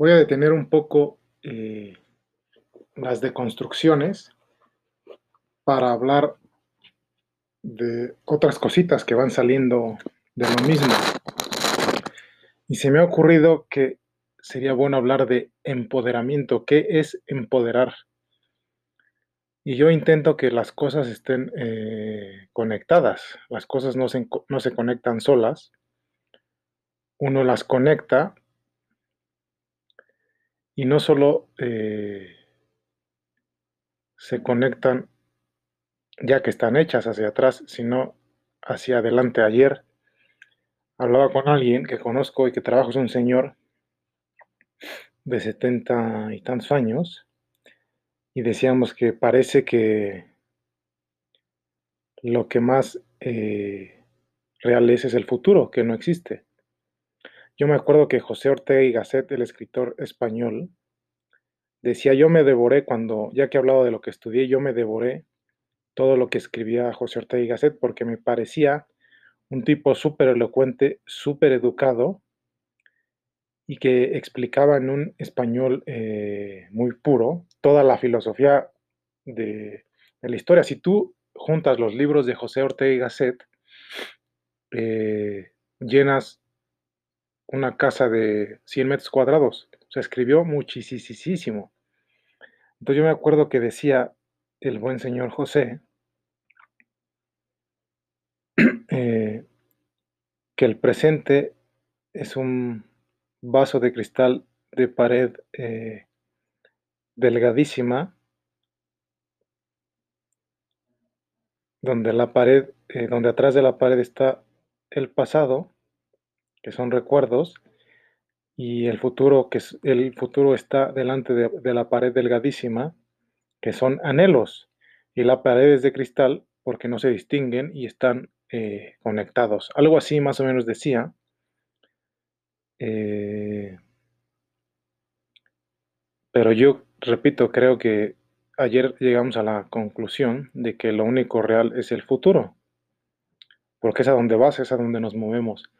voy a detener un poco eh, las deconstrucciones para hablar de otras cositas que van saliendo de lo mismo. Y se me ha ocurrido que sería bueno hablar de empoderamiento. ¿Qué es empoderar? Y yo intento que las cosas estén eh, conectadas. Las cosas no se, no se conectan solas. Uno las conecta y no solo eh, se conectan ya que están hechas hacia atrás, sino hacia adelante. Ayer hablaba con alguien que conozco y que trabaja, es un señor de setenta y tantos años, y decíamos que parece que lo que más eh, real es es el futuro, que no existe. Yo me acuerdo que José Ortega y Gasset, el escritor español, decía, yo me devoré cuando, ya que he hablado de lo que estudié, yo me devoré todo lo que escribía José Ortega y Gasset porque me parecía un tipo súper elocuente, súper educado y que explicaba en un español eh, muy puro toda la filosofía de, la historia. Si tú juntas los libros de José Ortega y Gasset, eh, llenas una casa de 100 metros cuadrados. Se escribió muchísimo. Entonces yo me acuerdo que decía el buen señor José eh, que el presente es un vaso de cristal de pared eh, delgadísima, donde la pared, eh, donde atrás de la pared está el pasado, que son recuerdos, y el futuro, que es, el futuro está delante de, la pared delgadísima, que son anhelos, y la pared es de cristal porque no se distinguen y están eh, conectados. Algo así más o menos decía. Eh, pero yo, repito, creo que ayer llegamos a la conclusión de que lo único real es el futuro, porque es a donde vas, es a donde nos movemos.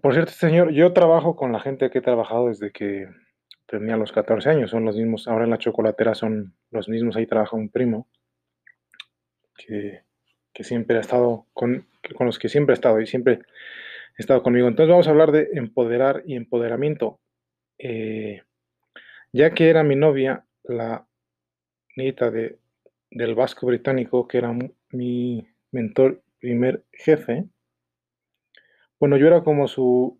Por cierto, señor, yo trabajo con la gente que he trabajado desde que tenía los 14 años, son los mismos, ahora en la chocolatera son los mismos, ahí trabaja un primo que, siempre ha estado con, los que siempre he estado y siempre he estado conmigo. Entonces vamos a hablar de empoderar y empoderamiento. Eh, ya que era mi novia, la nieta de, del vasco británico, que era mi mentor, primer jefe, bueno, yo era como su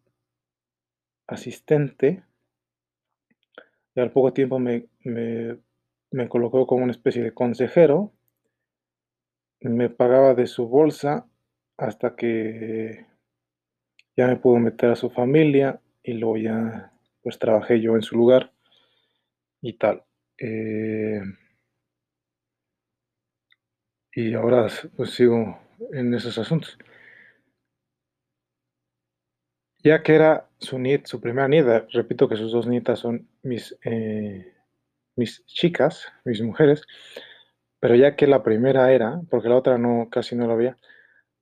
asistente y al poco tiempo me, me, colocó como una especie de consejero, me pagaba de su bolsa hasta que ya me pudo meter a su familia y luego ya pues trabajé yo en su lugar y tal. Eh, y ahora pues sigo en esos asuntos. Ya que era su nieta, su primera nieta, repito que sus dos nietas son mis, eh, mis chicas, mis mujeres, pero ya que la primera era, porque la otra no, casi no la veía,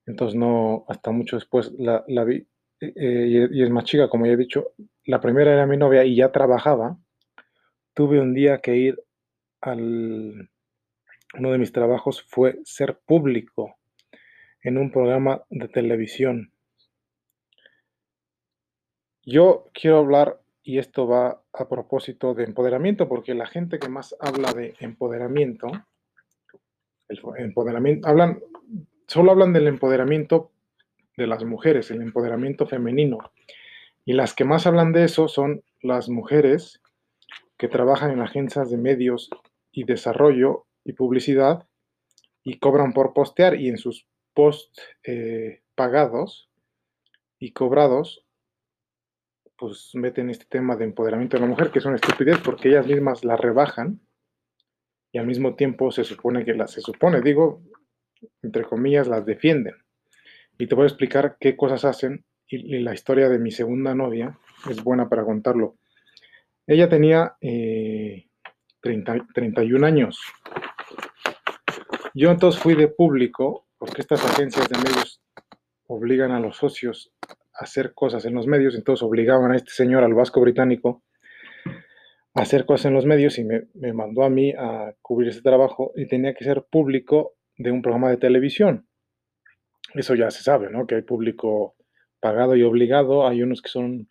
entonces no, hasta mucho después la, vi, eh, y, es más chica, como ya he dicho, la primera era mi novia y ya trabajaba, tuve un día que ir al, uno de mis trabajos fue ser público en un programa de televisión yo quiero hablar, y esto va a propósito de empoderamiento, porque la gente que más habla de empoderamiento, el empoderamiento, hablan, solo hablan del empoderamiento de las mujeres, el empoderamiento femenino. Y las que más hablan de eso son las mujeres que trabajan en agencias de medios y desarrollo y publicidad y cobran por postear y en sus posts eh, pagados y cobrados pues meten este tema de empoderamiento de la mujer, que es una estupidez porque ellas mismas la rebajan y al mismo tiempo se supone que las, se supone, digo, entre comillas, las defienden. Y te voy a explicar qué cosas hacen y, la historia de mi segunda novia es buena para contarlo. Ella tenía 31 eh, años. Yo entonces fui de público, porque estas agencias de medios obligan a los socios hacer cosas en los medios, entonces obligaban a este señor, al vasco británico, a hacer cosas en los medios y me, me mandó a mí a cubrir ese trabajo y tenía que ser público de un programa de televisión. Eso ya se sabe, ¿no? Que hay público pagado y obligado, hay unos que son,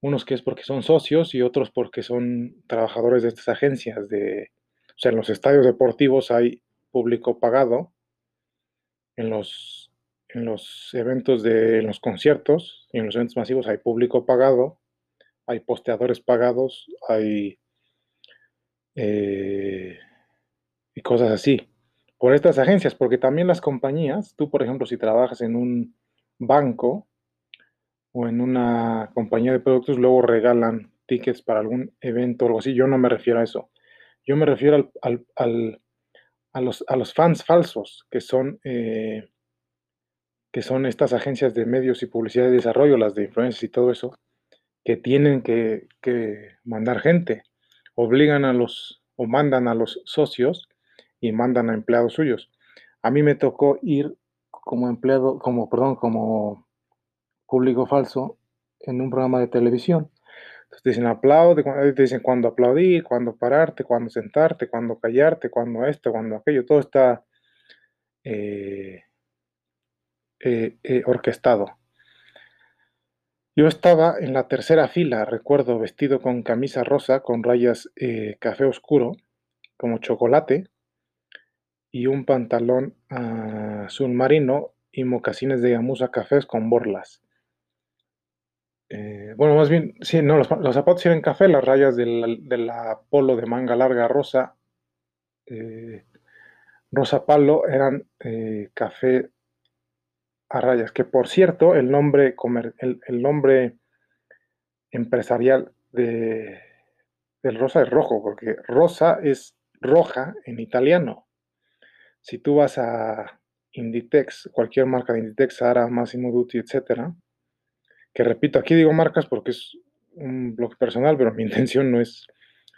unos que es porque son socios y otros porque son trabajadores de estas agencias de, o sea, en los estadios deportivos hay público pagado, en los, en los eventos de, en los conciertos y en los eventos masivos hay público pagado, hay posteadores pagados, hay eh, y cosas así por estas agencias, porque también las compañías, tú por ejemplo, si trabajas en un banco o en una compañía de productos, luego regalan tickets para algún evento o algo así. Yo no me refiero a eso. Yo me refiero al, a, los, a, los, fans falsos, que son, eh, son estas agencias de medios y publicidad de desarrollo, las de influencers y todo eso, que tienen que, mandar gente. Obligan a los o mandan a los socios y mandan a empleados suyos. A mí me tocó ir como empleado, como, perdón, como público falso en un programa de televisión. Entonces te dicen aplaude, te dicen cuándo aplaudir, cuándo pararte, cuándo sentarte, cuándo callarte, cuándo esto, cuándo aquello, todo está eh, eh, eh, orquestado. Yo estaba en la tercera fila, recuerdo, vestido con camisa rosa, con rayas café oscuro, como chocolate, y un pantalón azul marino y mocasines de gamuza cafés con borlas. Eh, bueno, más bien, sí, no, los, zapatos eran café, las rayas del, de la polo de manga larga rosa, eh, rosa palo, eran eh, café a rayas, que por cierto, el nombre, el, el nombre empresarial de, del rosa es rojo, porque rosa es roja en italiano. Si tú vas a Inditex, cualquier marca de Inditex, Sara, Massimo Dutti, etcétera, que repito, aquí digo marcas porque es un blog personal, pero mi intención no es.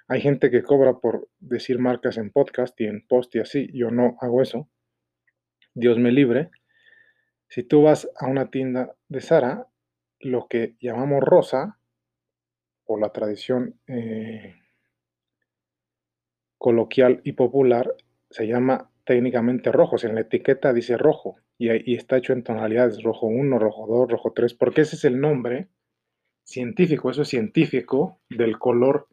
Hay gente que cobra por decir marcas en podcast y en post y así. Yo no hago eso. Dios me libre. Si tú vas a una tienda de Sara, lo que llamamos rosa, o la tradición eh, coloquial y popular, se llama técnicamente rojos. En la etiqueta dice rojo y, está hecho en tonalidades rojo 1, rojo 2, rojo 3, porque ese es el nombre científico, eso es científico del color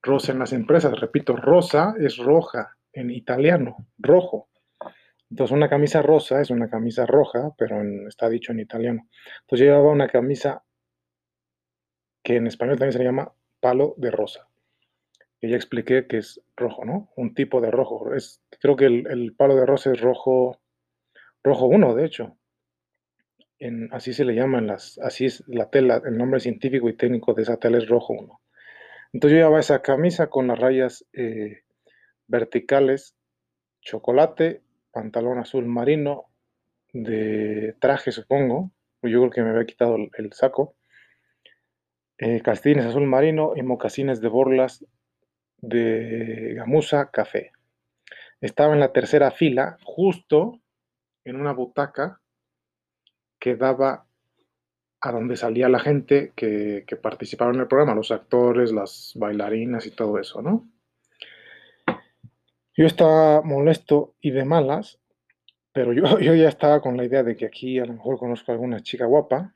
rosa en las empresas. Repito, rosa es roja en italiano, rojo. Entonces una camisa rosa es una camisa roja, pero está dicho en italiano. Entonces yo llevaba una camisa que en español también se llama palo de rosa que ya expliqué que es rojo, ¿no? Un tipo de rojo. Es, creo que el, palo de rosa es rojo, rojo 1, de hecho. Así se le llaman las, así es la tela, el nombre científico y técnico de esa tela es rojo 1. Entonces yo llevaba esa camisa con las rayas eh, verticales, chocolate, pantalón azul marino, de traje supongo, yo creo que me había quitado el, saco, eh, castines azul marino y mocasines de borlas de gamuza café. Estaba en la tercera fila, justo en una butaca que daba a donde salía la gente que, que participaba en el programa, los actores, las bailarinas y todo eso, ¿no? Yo estaba molesto y de malas, pero yo, yo ya estaba con la idea de que aquí a lo mejor conozco a alguna chica guapa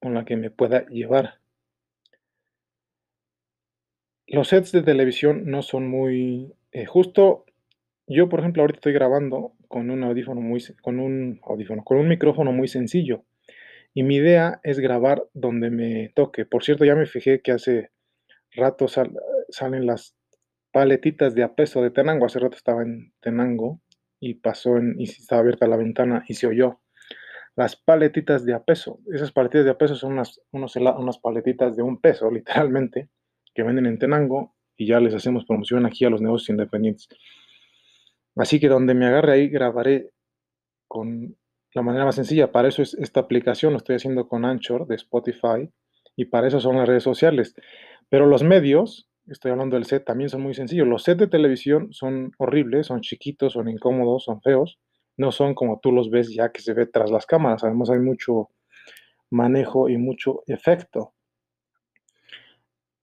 con la que me pueda llevar los sets de televisión no son muy eh, justo. Yo, por ejemplo, ahorita estoy grabando con un audífono muy con un audífono, con un micrófono muy sencillo. Y mi idea es grabar donde me toque. Por cierto, ya me fijé que hace rato salen las paletitas de apeso de Tenango. Hace rato estaba en Tenango y pasó y estaba abierta la ventana y se oyó. Las paletitas de apeso. Esas paletitas de apeso son unas, unas paletitas de un peso, literalmente que venden en Tenango y ya les hacemos promoción aquí a los negocios independientes. Así que donde me agarre ahí grabaré con la manera más sencilla. Para eso es esta aplicación, lo estoy haciendo con Anchor de Spotify y para eso son las redes sociales. Pero los medios, estoy hablando del set, también son muy sencillos. Los sets de televisión son horribles, son chiquitos, son incómodos, son feos. No son como tú los ves ya que se ve tras las cámaras. Además hay mucho, manejo y mucho efecto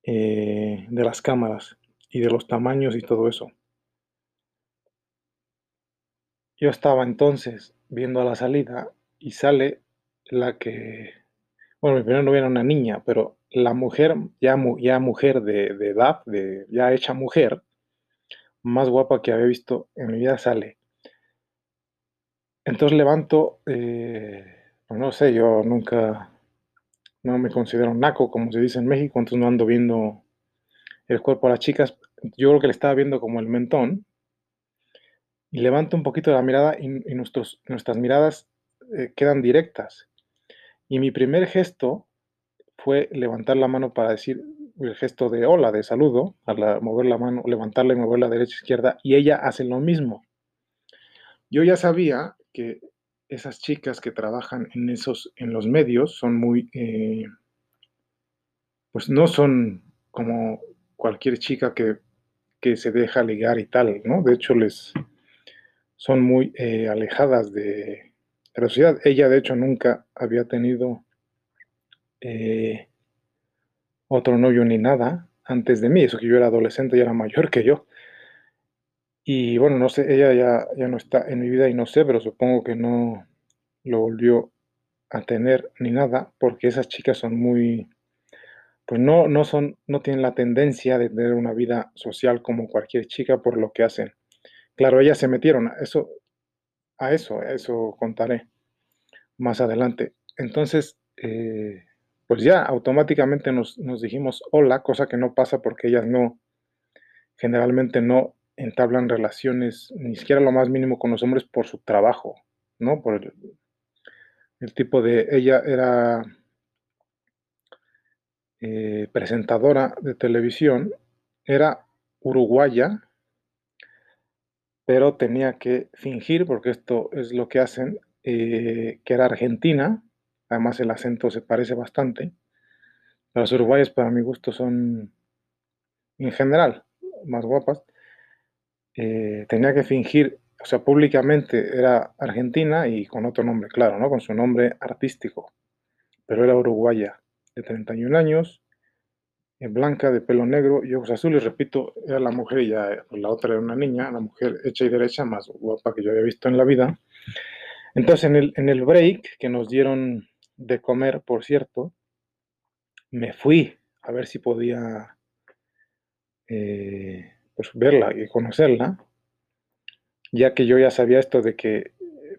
eh, de las cámaras y de los tamaños y todo eso. Yo estaba entonces viendo a la salida y sale la que, bueno, mi primera novia era una niña, pero la mujer, ya, mujer de, edad, ya hecha mujer, más guapa que había visto en mi vida sale. Entonces levanto, eh, pues no sé, yo nunca, no me considero naco, como se dice en México, entonces no ando viendo el cuerpo a las chicas. Yo creo que le estaba viendo como el mentón. Y levanto un poquito la mirada y, nuestras miradas eh, quedan directas. Y mi primer gesto fue levantar la mano para decir el gesto de hola, de saludo, al mover la mano, levantarla y mover la derecha izquierda, y ella hace lo mismo. Yo ya sabía que esas chicas que trabajan en esos, en los medios, son muy, eh, pues no son como cualquier chica que, se deja ligar y tal, ¿no? De hecho, les son muy eh, alejadas de, la sociedad. Ella, de hecho, nunca había tenido eh, otro novio ni nada antes de mí, eso que yo era adolescente y era mayor que yo. Y bueno, no sé, ella ya, ya no está en mi vida y no sé, pero supongo que no lo volvió a tener ni nada, porque esas chicas son muy, pues no, no son, no tienen la tendencia de tener una vida social como cualquier chica por lo que hacen. Claro, ellas se metieron eso, a eso, a eso contaré más adelante. Entonces, eh, pues ya automáticamente nos, dijimos hola, cosa que no pasa porque ellas no, generalmente no entablan relaciones ni siquiera lo más mínimo con los hombres por su trabajo, ¿no? Por el, el tipo de, ella era eh, presentadora de televisión, era uruguaya, pero tenía que fingir, porque esto es lo que hacen, eh, que era argentina, además el acento se parece bastante. Las uruguayas para mi gusto son, en general, más guapas. Eh, tenía que fingir, o sea, públicamente era argentina y con otro nombre, claro, ¿no? Con su nombre artístico, pero era uruguaya, de 31 años, blanca, de pelo negro y ojos azules, repito, era la mujer y pues, la otra era una niña, la mujer hecha y derecha, más guapa que yo había visto en la vida. Entonces, en el, en break que nos dieron de comer, por cierto, me fui a ver si podía eh, pues verla y conocerla, ya que yo ya sabía esto de que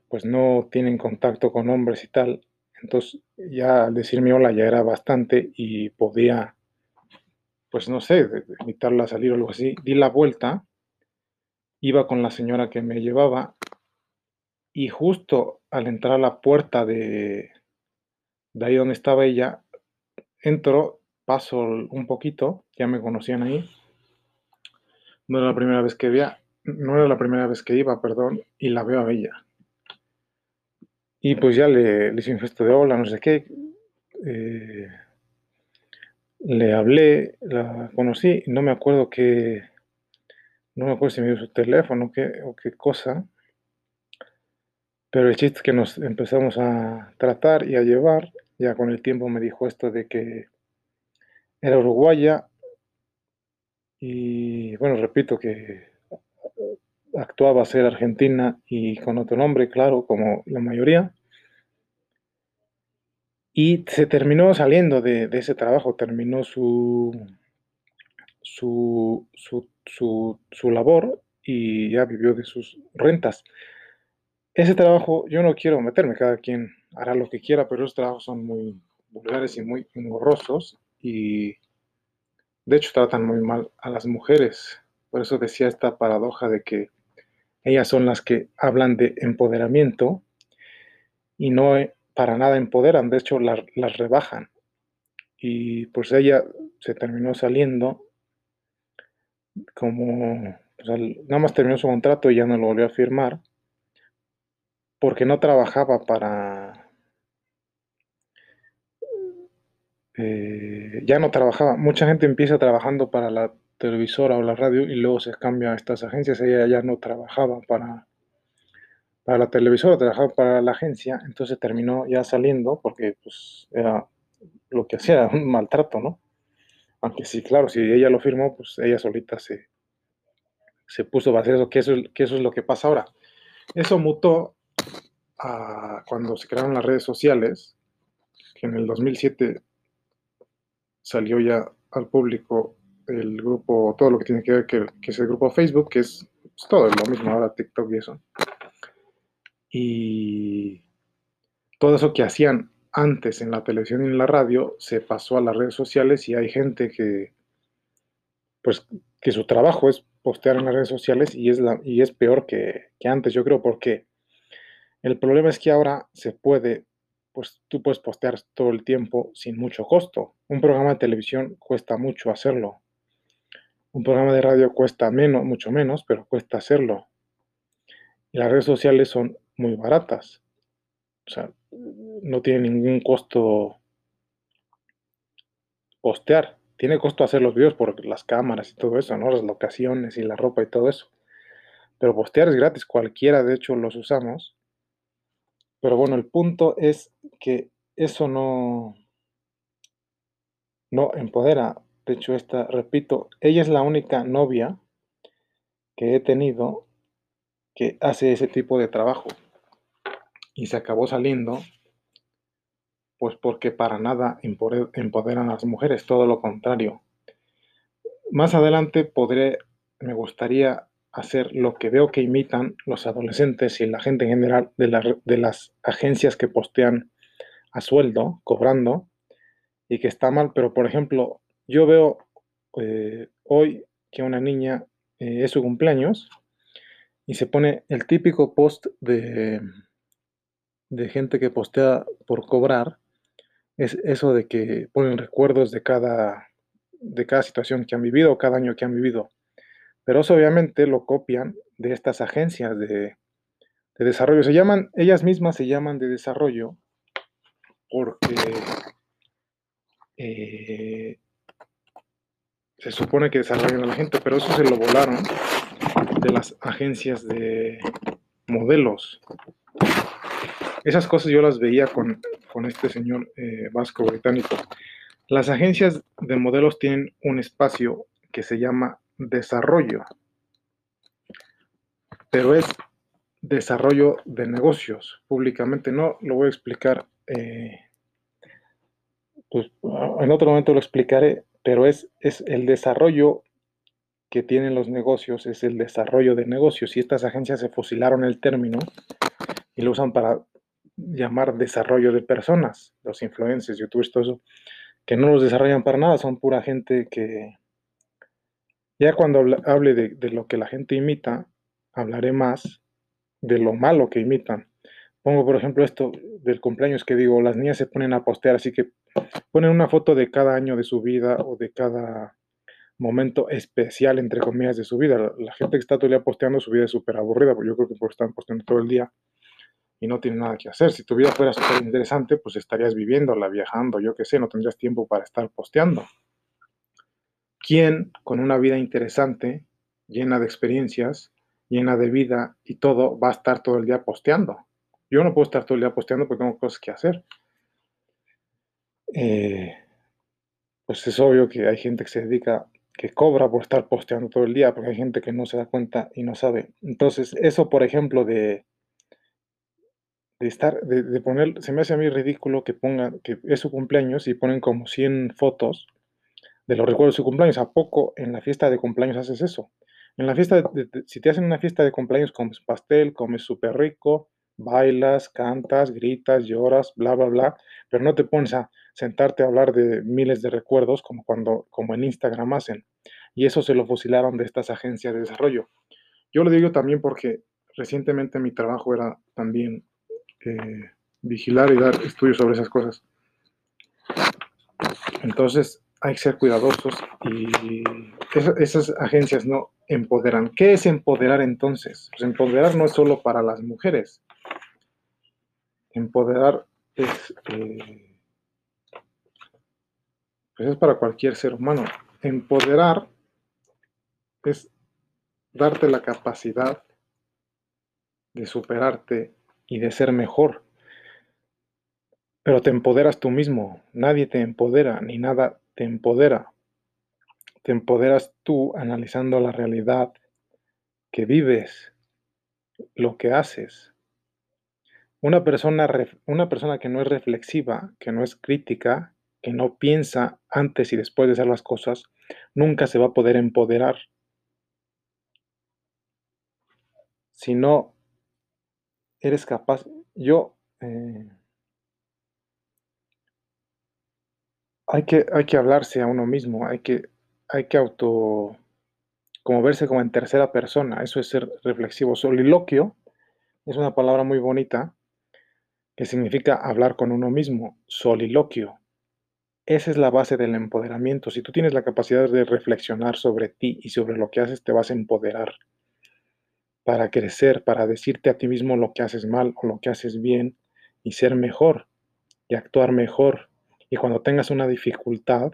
pues no tienen contacto con hombres y tal, entonces ya al decirme hola ya era bastante y podía, pues no sé, invitarla a salir o algo así. Di la vuelta, iba con la señora que me llevaba y justo al entrar a la puerta de, de ahí donde estaba ella, entro, paso un poquito, ya me conocían ahí. No era la primera vez que veía, no era la primera vez que iba, perdón, y la veo a ella. Y pues ya le, le hice un gesto de hola, no sé qué. Eh, le hablé, la conocí, no me acuerdo qué, no me acuerdo si me dio su teléfono qué, o qué cosa. Pero el chiste es que nos empezamos a tratar y a llevar. Ya con el tiempo me dijo esto de que era uruguaya. Y bueno, repito que actuaba a ser argentina y con otro nombre, claro, como la mayoría. Y se terminó saliendo de, ese trabajo, terminó su, su, su, su labor y ya vivió de sus rentas. Ese trabajo, yo no quiero meterme, cada quien hará lo que quiera, pero esos trabajos son muy vulgares y muy engorrosos y de hecho tratan muy mal a las mujeres. Por eso decía esta paradoja de que ellas son las que hablan de empoderamiento y no para nada empoderan, de hecho las, rebajan. Y pues ella se terminó saliendo como, nada más terminó su contrato y ya no lo volvió a firmar porque no trabajaba para... Eh, ya no trabajaba. Mucha gente empieza trabajando para la televisora o la radio y luego se cambia estas agencias. Ella ya no trabajaba para, para la televisora, trabajaba para la agencia, entonces terminó ya saliendo porque pues era lo que hacía, un maltrato, ¿no? Aunque sí, claro, si ella lo firmó, pues ella solita se, se puso a hacer eso, que eso, que eso es lo que pasa ahora. Eso mutó a cuando se crearon las redes sociales, que en el 2007 salió ya al público el grupo, todo lo que tiene que ver, que, es el grupo Facebook, que es pues, todo lo mismo ahora, TikTok y eso. Y todo eso que hacían antes en la televisión y en la radio se pasó a las redes sociales y hay gente que, pues, que su trabajo es postear en las redes sociales y es, la, y es peor que, que antes, yo creo, porque el problema es que ahora se puede, pues tú puedes postear todo el tiempo sin mucho costo. Un programa de televisión cuesta mucho hacerlo. Un programa de radio cuesta menos, mucho menos, pero cuesta hacerlo. Las redes sociales son muy baratas. O sea, no tiene ningún costo postear. Tiene costo hacer los videos por las cámaras y todo eso, ¿no? Las locaciones y la ropa y todo eso. Pero postear es gratis, cualquiera de hecho los usamos. Pero bueno, el punto es que eso no, no empodera. De hecho, esta, repito, ella es la única novia que he tenido que hace ese tipo de trabajo. Y se acabó saliendo, pues porque para nada empoderan a las mujeres, todo lo contrario. Más adelante podré, me gustaría hacer lo que veo que imitan los adolescentes y la gente en general de, de las agencias que postean a sueldo, cobrando, y que está mal, pero por ejemplo, yo veo eh, hoy que una niña eh, es su cumpleaños y se pone el típico post de, de gente que postea por cobrar, es eso de que ponen recuerdos de cada, de cada situación que han vivido cada año que han vivido. Pero eso obviamente lo copian de estas agencias de, de desarrollo. Se llaman, ellas mismas se llaman de desarrollo porque eh, se supone que desarrollan a la gente, pero eso se lo volaron de las agencias de modelos. Esas cosas yo las veía con, este señor eh, vasco británico. Las agencias de modelos tienen un espacio que se llama desarrollo, pero es desarrollo de negocios públicamente. No lo voy a explicar eh, pues en otro momento lo explicaré, pero es, es el desarrollo que tienen los negocios, es el desarrollo de negocios. Y estas agencias se fusilaron el término y lo usan para llamar desarrollo de personas, los influencers, youtubers, todo eso, que no los desarrollan para nada, son pura gente que... Ya cuando hable de, lo que la gente imita, hablaré más de lo malo que imitan. Pongo, por ejemplo, esto del cumpleaños que digo, las niñas se ponen a postear, así que ponen una foto de cada año de su vida o de cada momento especial, entre comillas, de su vida. La, gente que está todo el día posteando su vida es súper aburrida, porque yo creo que están posteando todo el día y no tienen nada que hacer. Si tu vida fuera súper interesante, pues estarías viviéndola, viajando, yo qué sé, no tendrías tiempo para estar posteando. ¿Quién con una vida interesante, llena de experiencias, llena de vida y todo, va a estar todo el día posteando? Yo no puedo estar todo el día posteando porque tengo cosas que hacer. Eh, pues es obvio que hay gente que se dedica, que cobra por estar posteando todo el día, porque hay gente que no se da cuenta y no sabe. Entonces, eso, por ejemplo, de, de estar, de, poner, se me hace a mí ridículo que pongan, que es su cumpleaños y ponen como 100 fotos de los recuerdos de su cumpleaños. ¿A poco en la fiesta de cumpleaños haces eso? En la fiesta, si te hacen una fiesta de cumpleaños, comes pastel, comes súper rico, bailas, cantas, gritas, lloras, bla, bla, bla, pero no te pones a sentarte a hablar de miles de recuerdos como cuando, como en Instagram hacen. Y eso se lo fusilaron de estas agencias de desarrollo. Yo lo digo también porque recientemente mi trabajo era también vigilar y dar estudios sobre esas cosas. Entonces hay que ser cuidadosos y esas agencias no empoderan. ¿Qué es empoderar entonces? Pues empoderar no es solo para las mujeres. Empoderar es, eh, pues es para cualquier ser humano. Empoderar es darte la capacidad de superarte y de ser mejor. Pero te empoderas tú mismo, nadie te empodera, ni nada te empodera. Te empoderas tú analizando la realidad que vives, lo que haces. Una persona, una persona que no es reflexiva, que no es crítica, que no piensa antes y después de hacer las cosas, nunca se va a poder empoderar. Si no eres capaz, yo, eh, hay, que, hay que hablarse a uno mismo, hay que, hay que auto, como verse como en tercera persona, eso es ser reflexivo. Soliloquio es una palabra muy bonita que significa hablar con uno mismo, soliloquio. Esa es la base del empoderamiento. Si tú tienes la capacidad de reflexionar sobre ti y sobre lo que haces, te vas a empoderar para crecer, para decirte a ti mismo lo que haces mal o lo que haces bien y ser mejor y actuar mejor. Y cuando tengas una dificultad,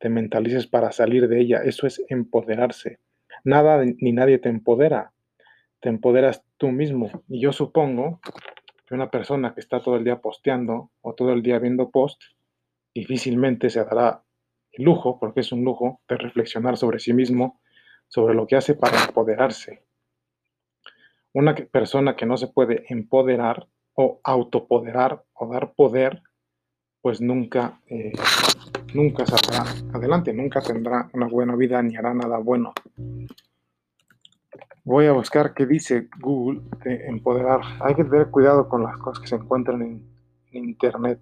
te mentalices para salir de ella. Eso es empoderarse. Nada ni nadie te empodera. Te empoderas tú mismo. Y yo supongo que una persona que está todo el día posteando o todo el día viendo posts difícilmente se dará el lujo, porque es un lujo, de reflexionar sobre sí mismo, sobre lo que hace para empoderarse. Una persona que no se puede empoderar o autopoderar o dar poder, pues nunca, eh, nunca saldrá adelante, nunca tendrá una buena vida ni hará nada bueno. Voy a buscar qué dice Google de empoderar. Hay que tener cuidado con las cosas que se encuentran en Internet.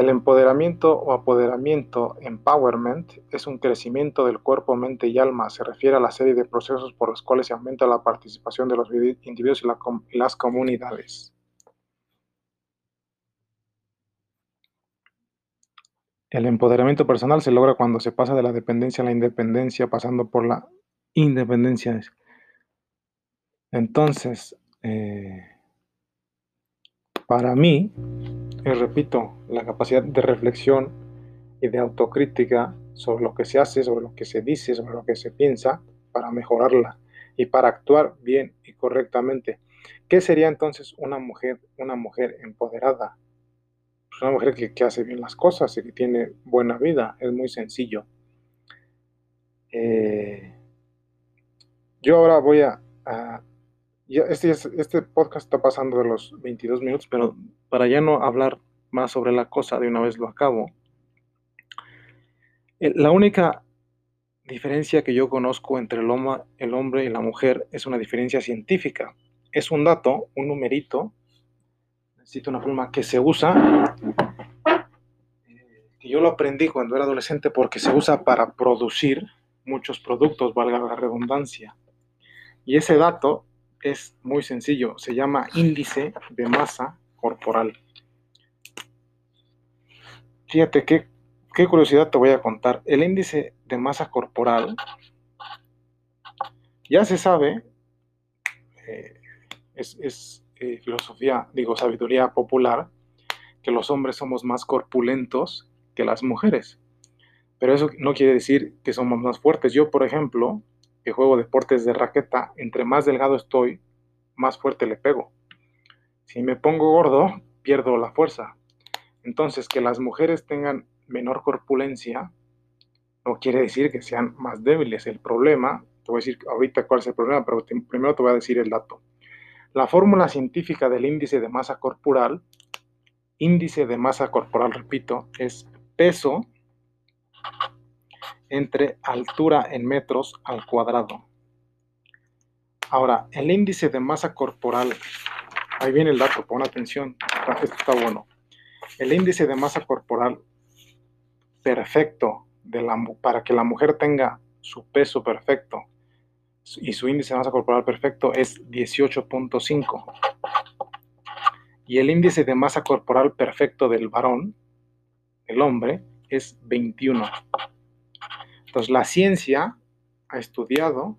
El empoderamiento o apoderamiento, empowerment, es un crecimiento del cuerpo, mente y alma. Se refiere a la serie de procesos por los cuales se aumenta la participación de los individuos y, las comunidades. El empoderamiento personal se logra cuando se pasa de la dependencia a la independencia, pasando por la independencia. Entonces, eh, para mí, y repito, la capacidad de reflexión y de autocrítica sobre lo que se hace, sobre lo que se dice, sobre lo que se piensa, para mejorarla y para actuar bien y correctamente. ¿Qué sería entonces una mujer, una mujer empoderada? Pues una mujer que, hace bien las cosas y que tiene buena vida. Es muy sencillo. Eh, yo ahora voy a este, este podcast está pasando de los 22 minutos, pero para ya no hablar más sobre la cosa, de una vez lo acabo. Eh, la única diferencia que yo conozco entre el, el hombre y la mujer es una diferencia científica. Es un dato, un numerito, necesito una pluma que se usa, eh, que yo lo aprendí cuando era adolescente porque se usa para producir muchos productos, valga la redundancia. Y ese dato es muy sencillo, se llama índice de masa corporal. Fíjate qué, qué curiosidad te voy a contar. El índice de masa corporal ya se sabe, eh, es, eh, filosofía, digo, sabiduría popular, que los hombres somos más corpulentos que las mujeres. Pero eso no quiere decir que somos más fuertes. Yo, por ejemplo, que juego deportes de raqueta, entre más delgado estoy, más fuerte le pego. Si me pongo gordo, pierdo la fuerza. Entonces, que las mujeres tengan menor corpulencia no quiere decir que sean más débiles. El problema, te voy a decir ahorita cuál es el problema, pero primero te voy a decir el dato. La fórmula científica del índice de masa corporal, índice de masa corporal, repito, es peso entre altura en metros al cuadrado. Ahora, el índice de masa corporal, ahí viene el dato, pon atención, esto está bueno. El índice de masa corporal perfecto para que la mujer tenga su peso perfecto y su índice de masa corporal perfecto es 18.5. Y el índice de masa corporal perfecto del varón, el hombre, es 21. Entonces la ciencia ha estudiado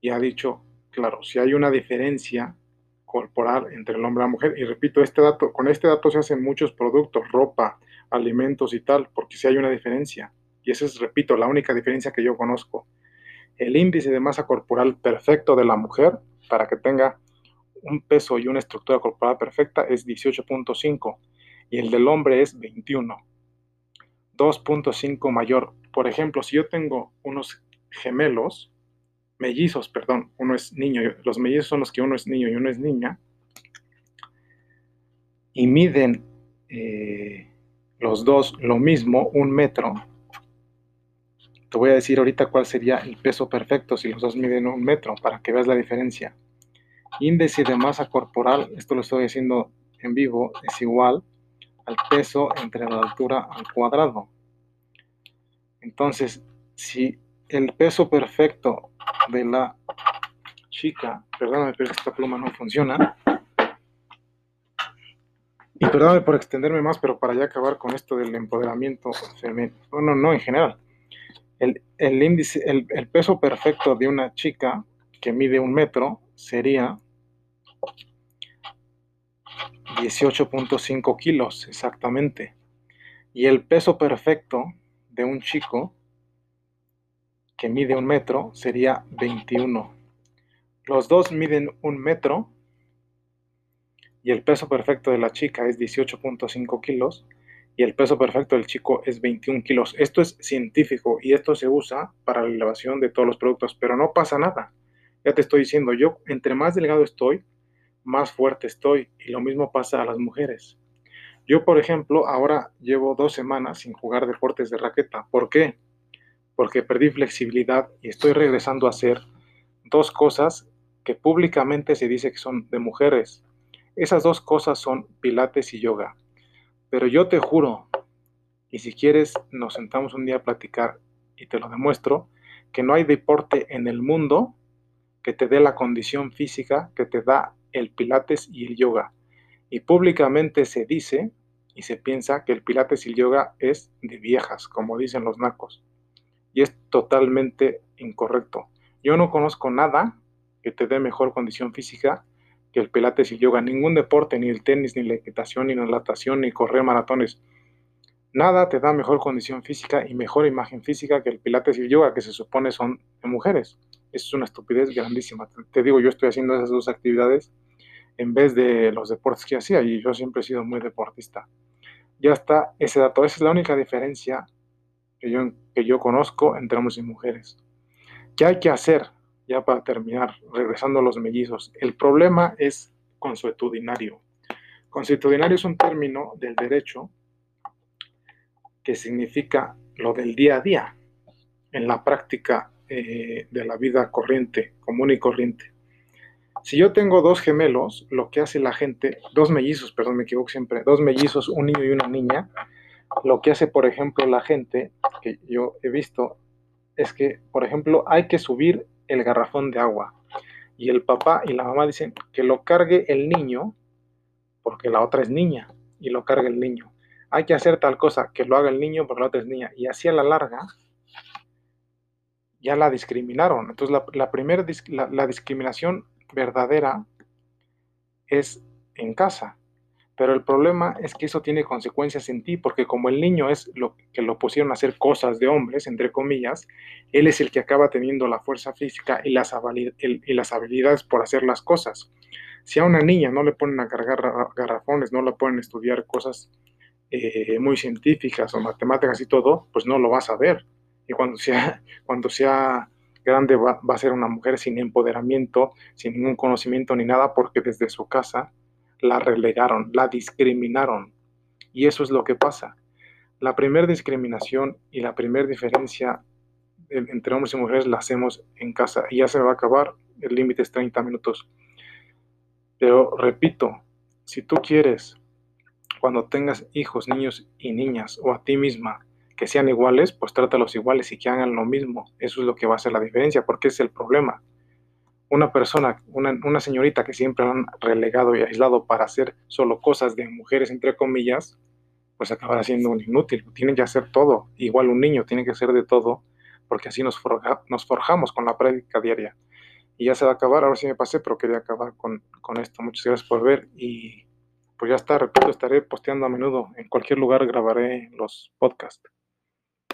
y ha dicho, claro, si hay una diferencia corporal entre el hombre y la mujer, y repito, este dato, con este dato se hacen muchos productos, ropa, alimentos y tal, porque si hay una diferencia. Y esa es, repito, la única diferencia que yo conozco. El índice de masa corporal perfecto de la mujer para que tenga un peso y una estructura corporal perfecta es 18.5 y el del hombre es 21. 2.5 mayor. Por ejemplo, si yo tengo unos gemelos, mellizos, perdón, uno es niño, los mellizos son los que uno es niño y uno es niña, y miden eh, los dos lo mismo, un metro, te voy a decir ahorita cuál sería el peso perfecto si los dos miden un metro, para que veas la diferencia. Índice de masa corporal, esto lo estoy haciendo en vivo, es igual al peso entre la altura al cuadrado. Entonces, si el peso perfecto de la chica, perdóname, pero esta pluma no funciona. Y perdóname por extenderme más, pero para ya acabar con esto del empoderamiento femenino. No, no, en general. El, índice, el, el peso perfecto de una chica que mide un metro sería 18.5 kilos exactamente. Y el peso perfecto de un chico que mide un metro sería 21. Los dos miden un metro y el peso perfecto de la chica es 18.5 kilos y el peso perfecto del chico es 21 kilos. Esto es científico y esto se usa para la elevación de todos los productos, pero no pasa nada. Ya te estoy diciendo, yo entre más delgado estoy, más fuerte estoy. Y lo mismo pasa a las mujeres. Yo, por ejemplo, ahora llevo dos semanas sin jugar deportes de raqueta. ¿Por qué? Porque perdí flexibilidad y estoy regresando a hacer dos cosas que públicamente se dice que son de mujeres. Esas dos cosas son pilates y yoga. Pero yo te juro, y si quieres nos sentamos un día a platicar y te lo demuestro, que no hay deporte en el mundo que te dé la condición física que te da el pilates y el yoga. Y públicamente se dice y se piensa que el pilates y el yoga es de viejas, como dicen los nacos. Y es totalmente incorrecto. Yo no conozco nada que te dé mejor condición física que el pilates y el yoga. Ningún deporte, ni el tenis, ni la equitación, ni la natación, ni correr maratones. Nada te da mejor condición física y mejor imagen física que el pilates y el yoga, que se supone son de mujeres. Es una estupidez grandísima. Te digo, yo estoy haciendo esas dos actividades en vez de los deportes que hacía y yo siempre he sido muy deportista. Ya está ese dato. Esa es la única diferencia que yo, que yo conozco entre hombres y mujeres. ¿Qué hay que hacer? Ya para terminar, regresando a los mellizos. El problema es consuetudinario. Consuetudinario es un término del derecho que significa lo del día a día en la práctica eh, de la vida corriente, común y corriente. Si yo tengo dos gemelos, lo que hace la gente, dos mellizos, perdón, me equivoco siempre, dos mellizos, un niño y una niña, lo que hace, por ejemplo, la gente, que yo he visto, es que, por ejemplo, hay que subir el garrafón de agua. Y el papá y la mamá dicen que lo cargue el niño, porque la otra es niña, y lo cargue el niño. Hay que hacer tal cosa, que lo haga el niño, porque la otra es niña. Y así a la larga, ya la discriminaron. Entonces, la, la primera la discriminación verdadera es en casa. Pero el problema es que eso tiene consecuencias en ti, porque como el niño es lo que lo pusieron a hacer cosas de hombres, entre comillas, él es el que acaba teniendo la fuerza física y las, y las habilidades por hacer las cosas. Si a una niña no le ponen a cargar garrafones, no la ponen a estudiar cosas eh, muy científicas o matemáticas y todo, pues no lo vas a ver. Y cuando sea, cuando sea grande va, a ser una mujer sin empoderamiento, sin ningún conocimiento ni nada, porque desde su casa la relegaron, la discriminaron. Y eso es lo que pasa. La primera discriminación y la primera diferencia entre hombres y mujeres la hacemos en casa y ya se va a acabar, el límite es 30 minutos. Pero repito, si tú quieres, cuando tengas hijos, niños y niñas, o a ti misma, que sean iguales, pues trátalos iguales y que hagan lo mismo. Eso es lo que va a hacer la diferencia, porque es el problema. Una persona, una, señorita que siempre han relegado y aislado para hacer solo cosas de mujeres, entre comillas, pues acabará siendo un inútil. Tienen que hacer todo. Igual un niño tiene que hacer de todo, porque así nos, nos forjamos con la práctica diaria. Y ya se va a acabar, ahora sí me pasé, pero quería acabar con, con esto. Muchas gracias por ver y pues ya está, repito, estaré posteando a menudo. En cualquier lugar grabaré los podcasts.